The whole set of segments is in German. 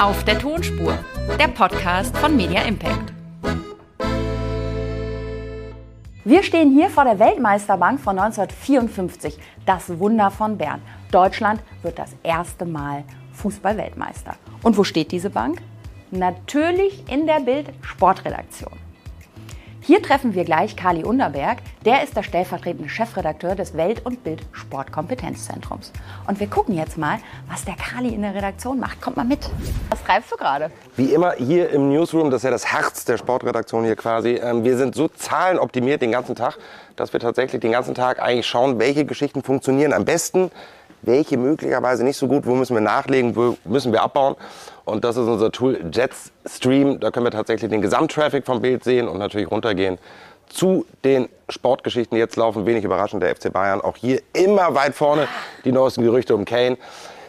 Auf der Tonspur, der Podcast von Media Impact. Wir stehen hier vor der Weltmeisterbank von 1954, das Wunder von Bern. Deutschland wird das erste Mal Fußball-Weltmeister. Und wo steht diese Bank? Natürlich in der Bild Sportredaktion. Hier treffen wir gleich Kali Underberg. Der ist der stellvertretende Chefredakteur des Welt- und Bild Sportkompetenzzentrums. Und wir gucken jetzt mal, was der Kali in der Redaktion macht. Kommt mal mit. Was treibst du gerade? Wie immer hier im Newsroom, das ist ja das Herz der Sportredaktion hier quasi. Ähm, wir sind so zahlenoptimiert den ganzen Tag, dass wir tatsächlich den ganzen Tag eigentlich schauen, welche Geschichten funktionieren am besten, welche möglicherweise nicht so gut, wo müssen wir nachlegen, wo müssen wir abbauen. Und das ist unser Tool Jetstream. Da können wir tatsächlich den Gesamttraffic vom Bild sehen und natürlich runtergehen zu den Sportgeschichten. Jetzt laufen wenig überraschend der FC Bayern. Auch hier immer weit vorne die neuesten Gerüchte um Kane.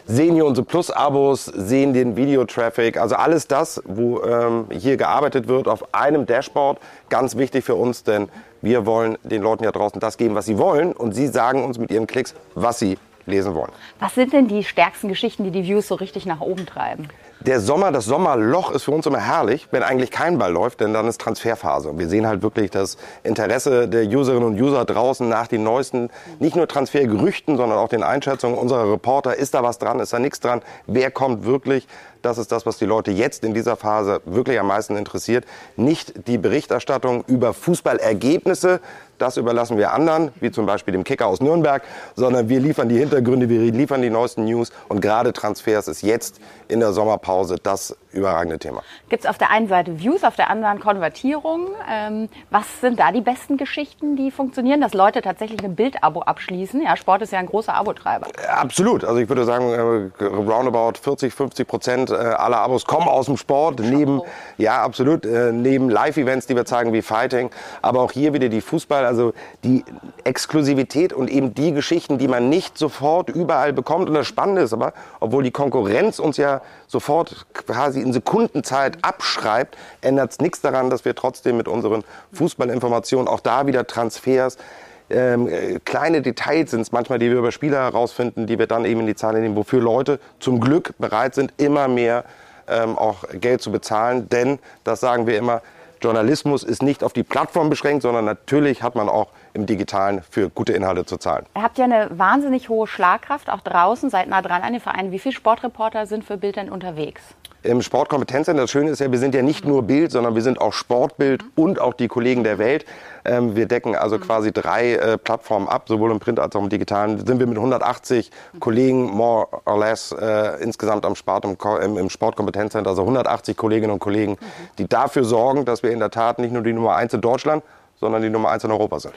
Sehen hier unsere Plus-Abos, sehen den Videotraffic, also alles das, wo ähm, hier gearbeitet wird auf einem Dashboard. Ganz wichtig für uns, denn wir wollen den Leuten ja draußen das geben, was sie wollen. Und sie sagen uns mit ihren Klicks, was sie lesen wollen. Was sind denn die stärksten Geschichten, die die Views so richtig nach oben treiben? Der Sommer, das Sommerloch ist für uns immer herrlich, wenn eigentlich kein Ball läuft, denn dann ist Transferphase. Wir sehen halt wirklich das Interesse der Userinnen und User draußen nach den neuesten, nicht nur Transfergerüchten, sondern auch den Einschätzungen unserer Reporter. Ist da was dran? Ist da nichts dran? Wer kommt wirklich? Das ist das, was die Leute jetzt in dieser Phase wirklich am meisten interessiert. Nicht die Berichterstattung über Fußballergebnisse, das überlassen wir anderen, wie zum Beispiel dem Kicker aus Nürnberg, sondern wir liefern die Hintergründe, wir liefern die neuesten News und gerade Transfers ist jetzt in der Sommerpause das überragende Thema. Gibt es auf der einen Seite Views, auf der anderen Konvertierung. Ähm, was sind da die besten Geschichten, die funktionieren, dass Leute tatsächlich ein Bildabo abschließen? Ja, Sport ist ja ein großer Abotreiber. Absolut. Also ich würde sagen, äh, roundabout 40, 50 Prozent äh, aller Abos kommen aus dem Sport. Neben, ja, absolut. Äh, neben Live-Events, die wir zeigen, wie Fighting. Aber auch hier wieder die Fußball, also die Exklusivität und eben die Geschichten, die man nicht sofort überall bekommt. Und das Spannende ist aber, obwohl die Konkurrenz uns ja sofort quasi in Sekundenzeit abschreibt, ändert es nichts daran, dass wir trotzdem mit unseren Fußballinformationen auch da wieder Transfers ähm, äh, kleine Details sind es manchmal, die wir über Spieler herausfinden, die wir dann eben in die Zahlen nehmen, wofür Leute zum Glück bereit sind, immer mehr ähm, auch Geld zu bezahlen. Denn, das sagen wir immer, Journalismus ist nicht auf die Plattform beschränkt, sondern natürlich hat man auch im Digitalen für gute Inhalte zu zahlen. Ihr habt ja eine wahnsinnig hohe Schlagkraft, auch draußen, seid nah dran an den Vereinen. Wie viele Sportreporter sind für Bild denn unterwegs? Im Sportkompetenzzentrum, das Schöne ist ja, wir sind ja nicht nur Bild, sondern wir sind auch Sportbild und auch die Kollegen der Welt. Ähm, wir decken also quasi drei äh, Plattformen ab, sowohl im Print als auch im Digitalen. Sind wir mit 180 Kollegen more or less äh, insgesamt am Sport, im, im, im Sportkompetenzzentrum, also 180 Kolleginnen und Kollegen, die dafür sorgen, dass wir in der Tat nicht nur die Nummer eins in Deutschland, sondern die Nummer eins in Europa sind.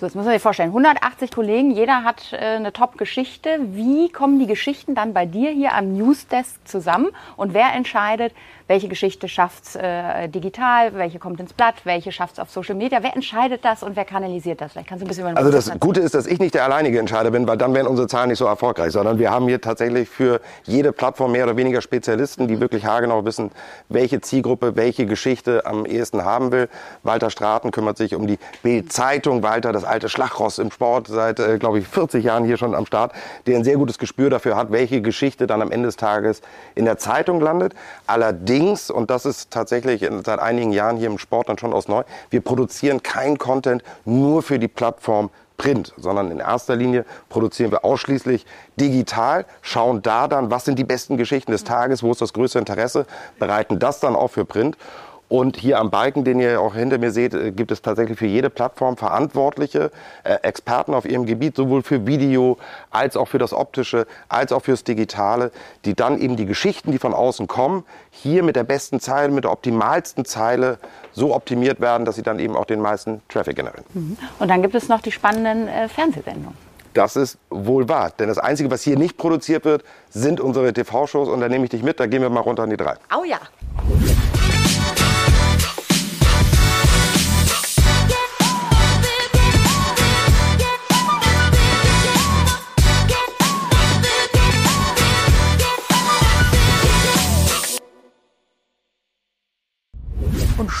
So, jetzt muss man sich vorstellen, 180 Kollegen, jeder hat äh, eine Top-Geschichte. Wie kommen die Geschichten dann bei dir hier am Newsdesk zusammen? Und wer entscheidet, welche Geschichte schafft äh, digital, welche kommt ins Blatt, welche schafft es auf Social Media? Wer entscheidet das und wer kanalisiert das? Vielleicht kannst du ein bisschen über Also das Gute ist, dass ich nicht der alleinige Entscheider bin, weil dann wären unsere Zahlen nicht so erfolgreich, sondern wir haben hier tatsächlich für jede Plattform mehr oder weniger Spezialisten, die wirklich haargenau wissen, welche Zielgruppe welche Geschichte am ehesten haben will. Walter Straten kümmert sich um die Bild-Zeitung. Walter, das alte Schlachtross im Sport, seit, äh, glaube ich, 40 Jahren hier schon am Start, der ein sehr gutes Gespür dafür hat, welche Geschichte dann am Ende des Tages in der Zeitung landet. Allerdings, und das ist tatsächlich seit einigen Jahren hier im Sport dann schon aus neu, wir produzieren kein Content nur für die Plattform Print, sondern in erster Linie produzieren wir ausschließlich digital, schauen da dann, was sind die besten Geschichten des Tages, wo ist das größte Interesse, bereiten das dann auch für Print und hier am Balken, den ihr auch hinter mir seht, äh, gibt es tatsächlich für jede Plattform verantwortliche äh, Experten auf ihrem Gebiet, sowohl für Video als auch für das Optische, als auch fürs Digitale, die dann eben die Geschichten, die von außen kommen, hier mit der besten Zeile, mit der optimalsten Zeile so optimiert werden, dass sie dann eben auch den meisten Traffic generieren. Mhm. Und dann gibt es noch die spannenden äh, Fernsehsendungen. Das ist wohl wahr. Denn das Einzige, was hier nicht produziert wird, sind unsere TV-Shows. Und da nehme ich dich mit, da gehen wir mal runter an die drei. Oh ja.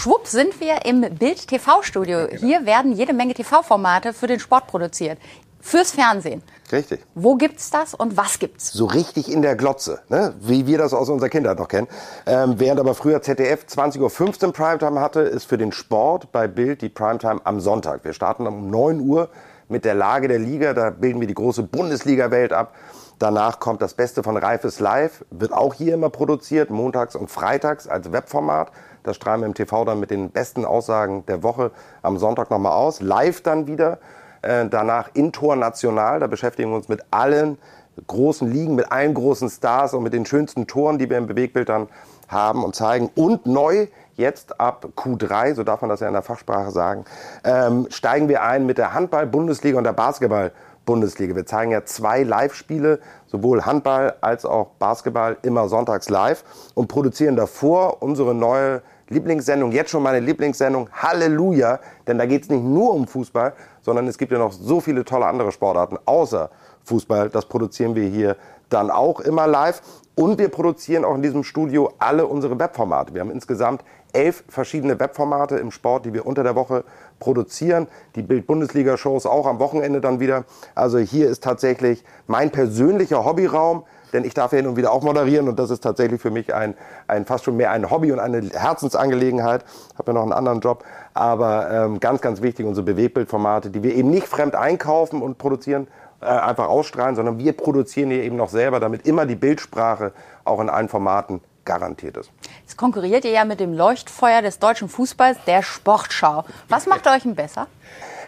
Schwupp sind wir im Bild-TV-Studio. Hier werden jede Menge TV-Formate für den Sport produziert. fürs Fernsehen. Richtig. Wo gibt's das und was gibt's? So richtig in der Glotze, ne? wie wir das aus unserer Kindheit noch kennen. Ähm, während aber früher ZDF 20.15 Uhr Primetime hatte, ist für den Sport bei Bild die Primetime am Sonntag. Wir starten um 9 Uhr mit der Lage der Liga. Da bilden wir die große Bundesliga-Welt ab. Danach kommt das Beste von Reifes Live, wird auch hier immer produziert, montags und freitags als Webformat. Das strahlen wir im TV dann mit den besten Aussagen der Woche am Sonntag nochmal aus. Live dann wieder äh, danach international, da beschäftigen wir uns mit allen großen Ligen, mit allen großen Stars und mit den schönsten Toren, die wir im Bewegbild dann haben und zeigen. Und neu, jetzt ab Q3, so darf man das ja in der Fachsprache sagen, ähm, steigen wir ein mit der Handball-Bundesliga und der Basketball-Bundesliga. Wir zeigen ja zwei Live-Spiele, sowohl Handball als auch Basketball, immer sonntags live und produzieren davor unsere neue Lieblingssendung, jetzt schon meine Lieblingssendung, Halleluja, denn da geht es nicht nur um Fußball, sondern es gibt ja noch so viele tolle andere Sportarten außer Fußball. Das produzieren wir hier dann auch immer live. Und wir produzieren auch in diesem Studio alle unsere Webformate. Wir haben insgesamt elf verschiedene Webformate im Sport, die wir unter der Woche produzieren. Die Bild-Bundesliga-Shows auch am Wochenende dann wieder. Also hier ist tatsächlich mein persönlicher Hobbyraum denn ich darf ja hin und wieder auch moderieren und das ist tatsächlich für mich ein, ein fast schon mehr ein Hobby und eine Herzensangelegenheit. Ich habe ja noch einen anderen Job, aber ähm, ganz, ganz wichtig unsere Bewegbildformate, die wir eben nicht fremd einkaufen und produzieren, äh, einfach ausstrahlen, sondern wir produzieren hier eben noch selber, damit immer die Bildsprache auch in allen Formaten garantiert ist. Jetzt konkurriert ihr ja mit dem Leuchtfeuer des deutschen Fußballs, der Sportschau. Was macht euch denn besser?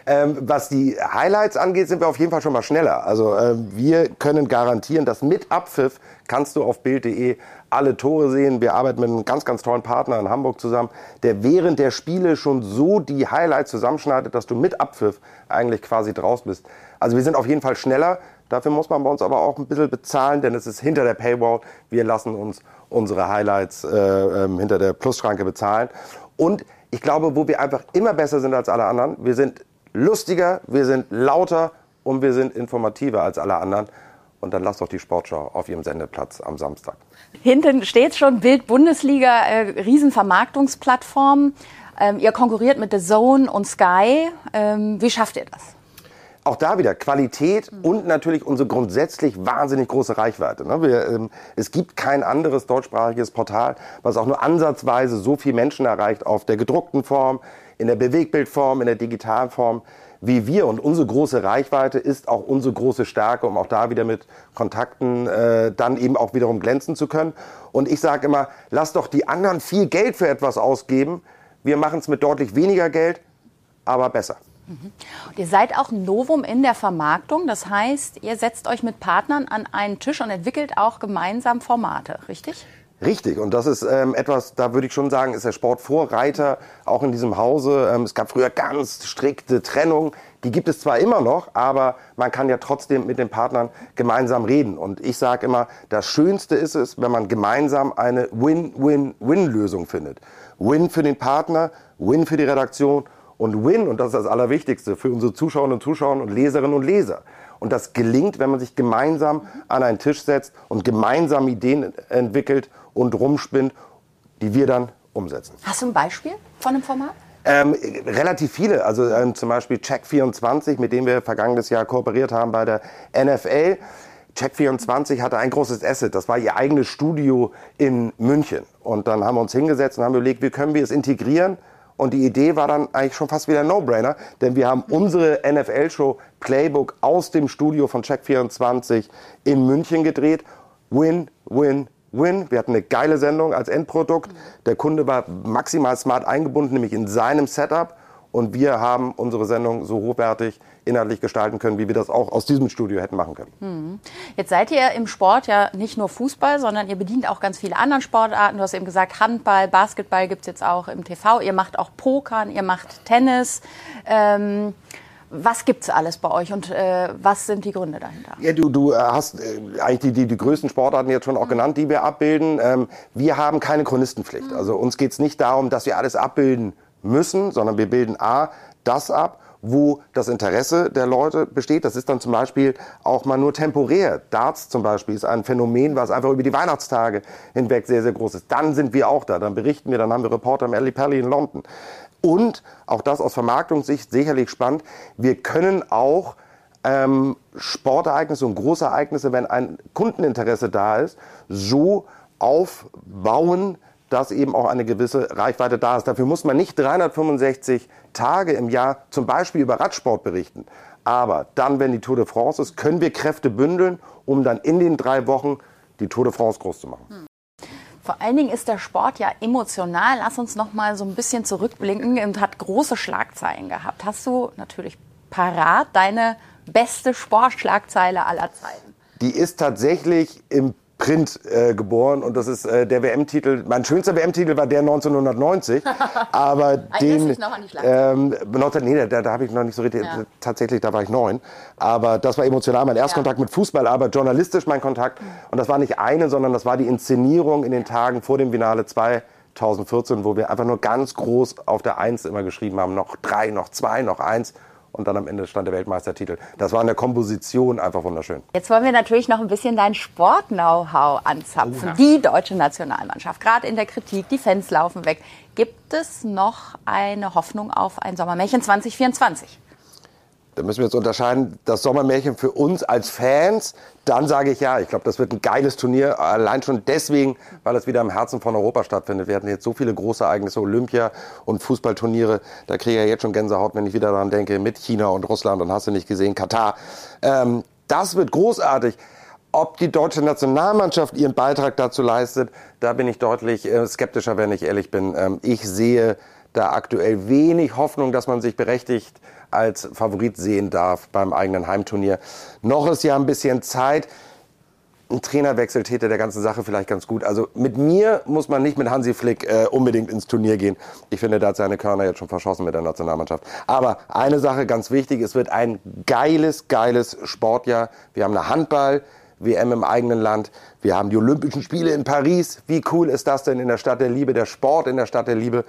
Ähm, was die Highlights angeht, sind wir auf jeden Fall schon mal schneller. Also äh, wir können garantieren, dass mit Abpfiff kannst du auf Bild.de alle Tore sehen. Wir arbeiten mit einem ganz, ganz tollen Partner in Hamburg zusammen, der während der Spiele schon so die Highlights zusammenschneidet, dass du mit Abpfiff eigentlich quasi draus bist. Also wir sind auf jeden Fall schneller. Dafür muss man bei uns aber auch ein bisschen bezahlen, denn es ist hinter der Paywall. Wir lassen uns unsere Highlights äh, äh, hinter der Plusschranke bezahlen. Und ich glaube, wo wir einfach immer besser sind als alle anderen, wir sind lustiger, wir sind lauter und wir sind informativer als alle anderen. Und dann lasst doch die Sportschau auf ihrem Sendeplatz am Samstag. Hinten steht schon Bild Bundesliga, äh, Riesenvermarktungsplattform. Ähm, ihr konkurriert mit The Zone und Sky. Ähm, wie schafft ihr das? Auch da wieder Qualität und natürlich unsere grundsätzlich wahnsinnig große Reichweite. Ne? Wir, ähm, es gibt kein anderes deutschsprachiges Portal, was auch nur ansatzweise so viele Menschen erreicht auf der gedruckten Form, in der Bewegbildform, in der Digitalform wie wir. Und unsere große Reichweite ist auch unsere große Stärke, um auch da wieder mit Kontakten äh, dann eben auch wiederum glänzen zu können. Und ich sage immer, lass doch die anderen viel Geld für etwas ausgeben. Wir machen es mit deutlich weniger Geld, aber besser. Mhm. Und ihr seid auch Novum in der Vermarktung. Das heißt, ihr setzt euch mit Partnern an einen Tisch und entwickelt auch gemeinsam Formate, richtig? Richtig, und das ist ähm, etwas, da würde ich schon sagen, ist der Sport Vorreiter, auch in diesem Hause. Ähm, es gab früher ganz strikte Trennung, die gibt es zwar immer noch, aber man kann ja trotzdem mit den Partnern gemeinsam reden. Und ich sage immer, das Schönste ist es, wenn man gemeinsam eine Win-Win-Win-Lösung findet. Win für den Partner, Win für die Redaktion und Win, und das ist das Allerwichtigste, für unsere Zuschauerinnen und Zuschauer und Leserinnen und Leser. Und das gelingt, wenn man sich gemeinsam an einen Tisch setzt und gemeinsam Ideen entwickelt und rumspinnt, die wir dann umsetzen. Hast du ein Beispiel von einem Format? Ähm, relativ viele, also ähm, zum Beispiel Check24, mit dem wir vergangenes Jahr kooperiert haben bei der NFL. Check24 hatte ein großes Asset, das war ihr eigenes Studio in München. Und dann haben wir uns hingesetzt und haben überlegt, wie können wir es integrieren und die Idee war dann eigentlich schon fast wieder ein No-Brainer, denn wir haben unsere NFL-Show Playbook aus dem Studio von Check24 in München gedreht. Win, win, win. Wir hatten eine geile Sendung als Endprodukt. Der Kunde war maximal smart eingebunden, nämlich in seinem Setup. Und wir haben unsere Sendung so hochwertig inhaltlich gestalten können, wie wir das auch aus diesem Studio hätten machen können. Hm. Jetzt seid ihr im Sport ja nicht nur Fußball, sondern ihr bedient auch ganz viele andere Sportarten. Du hast eben gesagt, Handball, Basketball gibt es jetzt auch im TV. Ihr macht auch Pokern, ihr macht Tennis. Ähm, was es alles bei euch und äh, was sind die Gründe dahinter? Ja, du, du äh, hast äh, eigentlich die, die, die größten Sportarten jetzt schon auch mhm. genannt, die wir abbilden. Ähm, wir haben keine Chronistenpflicht. Mhm. Also uns geht es nicht darum, dass wir alles abbilden müssen, sondern wir bilden A, das ab, wo das Interesse der Leute besteht. Das ist dann zum Beispiel auch mal nur temporär. Darts zum Beispiel ist ein Phänomen, was einfach über die Weihnachtstage hinweg sehr, sehr groß ist. Dann sind wir auch da, dann berichten wir, dann haben wir Reporter im Alley Pally in London. Und auch das aus Vermarktungssicht sicherlich spannend, wir können auch ähm, Sportereignisse und Großereignisse, wenn ein Kundeninteresse da ist, so aufbauen, dass eben auch eine gewisse Reichweite da ist. Dafür muss man nicht 365 Tage im Jahr zum Beispiel über Radsport berichten. Aber dann, wenn die Tour de France ist, können wir Kräfte bündeln, um dann in den drei Wochen die Tour de France groß zu machen. Hm. Vor allen Dingen ist der Sport ja emotional. Lass uns noch mal so ein bisschen zurückblicken und hat große Schlagzeilen gehabt. Hast du natürlich parat deine beste Sportschlagzeile aller Zeiten? Die ist tatsächlich im Print äh, geboren und das ist äh, der WM-Titel. Mein schönster WM-Titel war der 1990, aber den noch an die ähm, 19, nee, da, da habe ich noch nicht so richtig. Ja. Tatsächlich, da war ich neun. Aber das war emotional mein Erstkontakt ja. mit Fußball, aber journalistisch mein Kontakt. Und das war nicht eine, sondern das war die Inszenierung in den Tagen vor dem Finale 2014, wo wir einfach nur ganz groß auf der Eins immer geschrieben haben, noch drei, noch zwei, noch eins und dann am Ende stand der Weltmeistertitel. Das war in der Komposition einfach wunderschön. Jetzt wollen wir natürlich noch ein bisschen dein Sport-Know-how anzapfen. Oh, Die deutsche Nationalmannschaft, gerade in der Kritik, die Fans laufen weg. Gibt es noch eine Hoffnung auf ein Sommermärchen 2024? Da müssen wir jetzt unterscheiden, das Sommermärchen für uns als Fans, dann sage ich ja, ich glaube, das wird ein geiles Turnier, allein schon deswegen, weil es wieder im Herzen von Europa stattfindet. Wir hatten jetzt so viele große Ereignisse, Olympia und Fußballturniere, da kriege ich ja jetzt schon Gänsehaut, wenn ich wieder daran denke, mit China und Russland und hast du nicht gesehen, Katar. Ähm, das wird großartig. Ob die deutsche Nationalmannschaft ihren Beitrag dazu leistet, da bin ich deutlich äh, skeptischer, wenn ich ehrlich bin. Ähm, ich sehe da aktuell wenig Hoffnung, dass man sich berechtigt als Favorit sehen darf beim eigenen Heimturnier. Noch ist ja ein bisschen Zeit. Ein Trainerwechsel täte der ganzen Sache vielleicht ganz gut. Also mit mir muss man nicht mit Hansi Flick äh, unbedingt ins Turnier gehen. Ich finde, da hat seine Körner jetzt schon verschossen mit der Nationalmannschaft. Aber eine Sache ganz wichtig, es wird ein geiles, geiles Sportjahr. Wir haben eine Handball. WM im eigenen Land. Wir haben die Olympischen Spiele in Paris. Wie cool ist das denn in der Stadt der Liebe? Der Sport in der Stadt der Liebe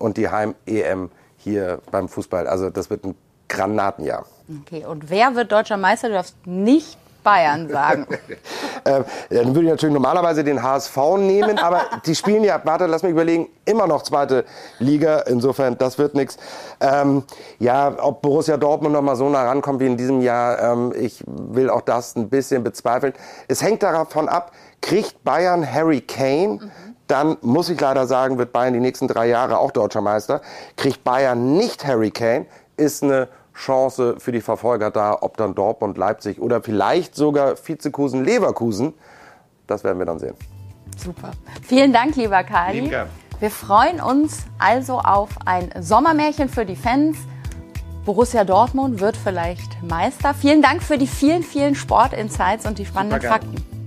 und die Heim-EM hier beim Fußball. Also das wird ein Granatenjahr. Okay, und wer wird deutscher Meister? Du darfst nicht Bayern sagen. äh, dann würde ich natürlich normalerweise den HSV nehmen, aber die spielen ja, warte, lass mich überlegen, immer noch zweite Liga. Insofern, das wird nichts. Ähm, ja, ob Borussia Dortmund noch mal so nah rankommt wie in diesem Jahr, ähm, ich will auch das ein bisschen bezweifeln. Es hängt davon ab, kriegt Bayern Harry Kane? Mhm dann muss ich leider sagen, wird Bayern die nächsten drei Jahre auch deutscher Meister. Kriegt Bayern nicht Harry Kane, ist eine Chance für die Verfolger da, ob dann Dortmund, Leipzig oder vielleicht sogar Vizekusen, Leverkusen. Das werden wir dann sehen. Super. Vielen Dank, lieber Kali. Wir freuen uns also auf ein Sommermärchen für die Fans. Borussia Dortmund wird vielleicht Meister. Vielen Dank für die vielen, vielen Sportinsights und die spannenden Fakten.